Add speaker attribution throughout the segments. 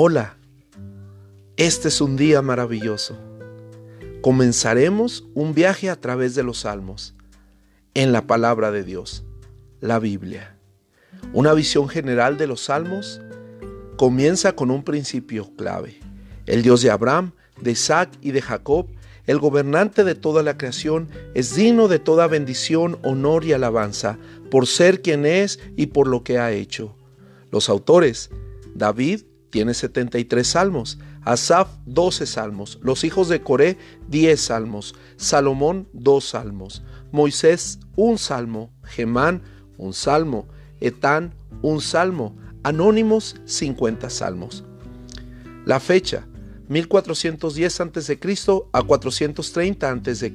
Speaker 1: Hola, este es un día maravilloso. Comenzaremos un viaje a través de los salmos, en la palabra de Dios, la Biblia. Una visión general de los salmos comienza con un principio clave. El Dios de Abraham, de Isaac y de Jacob, el gobernante de toda la creación, es digno de toda bendición, honor y alabanza, por ser quien es y por lo que ha hecho. Los autores, David, tiene 73 salmos, Asaf 12 salmos, los hijos de Coré 10 salmos, Salomón 2 salmos, Moisés un salmo, Gemán un salmo, Etán un salmo, Anónimos 50 salmos. La fecha 1410 a.C. a 430 a.C.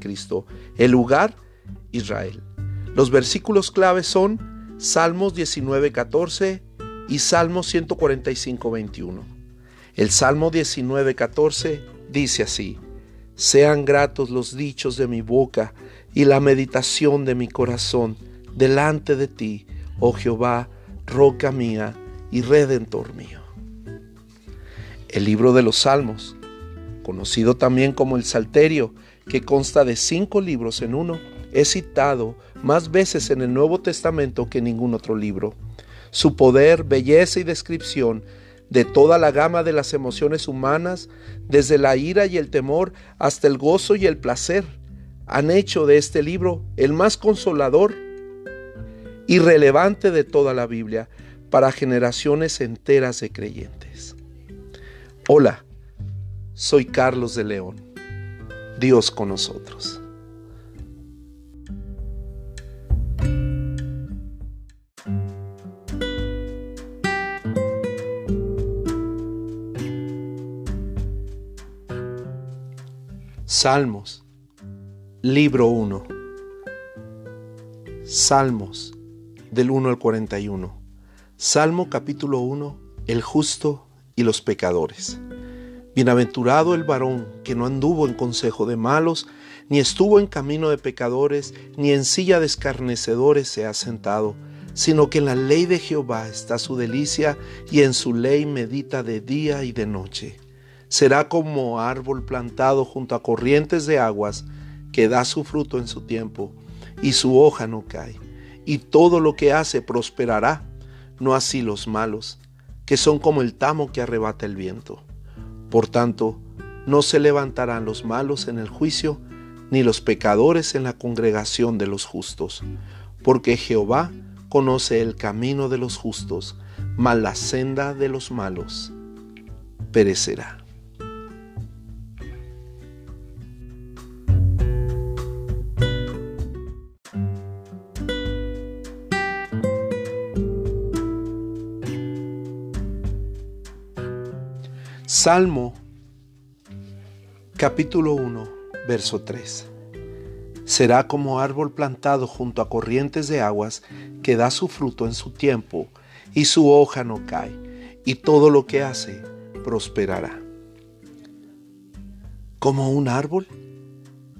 Speaker 1: El lugar Israel. Los versículos claves son Salmos 19:14 y Salmo 145, 21. El Salmo 19, 14 dice así, Sean gratos los dichos de mi boca y la meditación de mi corazón delante de ti, oh Jehová, roca mía y redentor mío. El libro de los Salmos, conocido también como el Salterio, que consta de cinco libros en uno, es citado más veces en el Nuevo Testamento que ningún otro libro. Su poder, belleza y descripción de toda la gama de las emociones humanas, desde la ira y el temor hasta el gozo y el placer, han hecho de este libro el más consolador y relevante de toda la Biblia para generaciones enteras de creyentes. Hola, soy Carlos de León. Dios con nosotros. Salmos, libro 1. Salmos, del 1 al 41. Salmo capítulo 1, el justo y los pecadores. Bienaventurado el varón que no anduvo en consejo de malos, ni estuvo en camino de pecadores, ni en silla de escarnecedores se ha sentado, sino que en la ley de Jehová está su delicia, y en su ley medita de día y de noche será como árbol plantado junto a corrientes de aguas, que da su fruto en su tiempo, y su hoja no cae, y todo lo que hace prosperará, no así los malos, que son como el tamo que arrebata el viento. Por tanto, no se levantarán los malos en el juicio, ni los pecadores en la congregación de los justos, porque Jehová conoce el camino de los justos, mas la senda de los malos perecerá. Salmo capítulo 1, verso 3. Será como árbol plantado junto a corrientes de aguas que da su fruto en su tiempo y su hoja no cae, y todo lo que hace prosperará. ¿Como un árbol?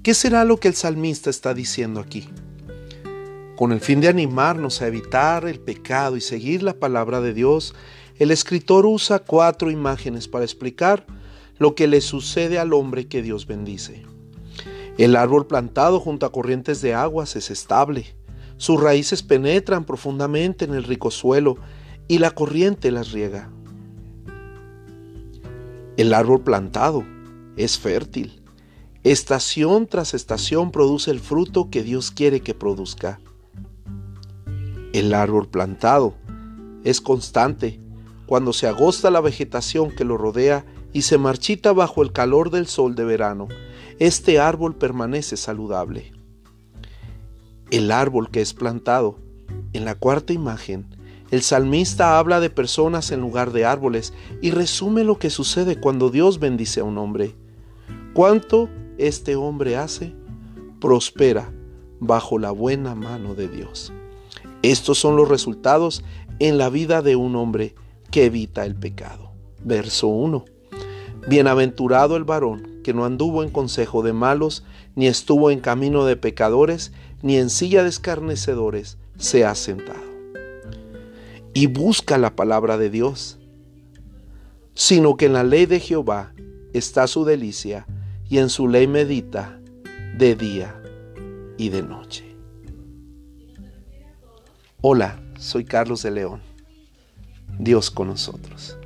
Speaker 1: ¿Qué será lo que el salmista está diciendo aquí? Con el fin de animarnos a evitar el pecado y seguir la palabra de Dios, el escritor usa cuatro imágenes para explicar lo que le sucede al hombre que Dios bendice. El árbol plantado junto a corrientes de aguas es estable. Sus raíces penetran profundamente en el rico suelo y la corriente las riega. El árbol plantado es fértil. Estación tras estación produce el fruto que Dios quiere que produzca. El árbol plantado es constante cuando se agosta la vegetación que lo rodea y se marchita bajo el calor del sol de verano, este árbol permanece saludable. El árbol que es plantado, en la cuarta imagen, el salmista habla de personas en lugar de árboles y resume lo que sucede cuando Dios bendice a un hombre. ¿Cuánto este hombre hace? Prospera bajo la buena mano de Dios. Estos son los resultados en la vida de un hombre que evita el pecado. Verso 1. Bienaventurado el varón que no anduvo en consejo de malos, ni estuvo en camino de pecadores, ni en silla de escarnecedores se ha sentado. Y busca la palabra de Dios. sino que en la ley de Jehová está su delicia, y en su ley medita de día y de noche. Hola, soy Carlos de León. Dios con nosotros.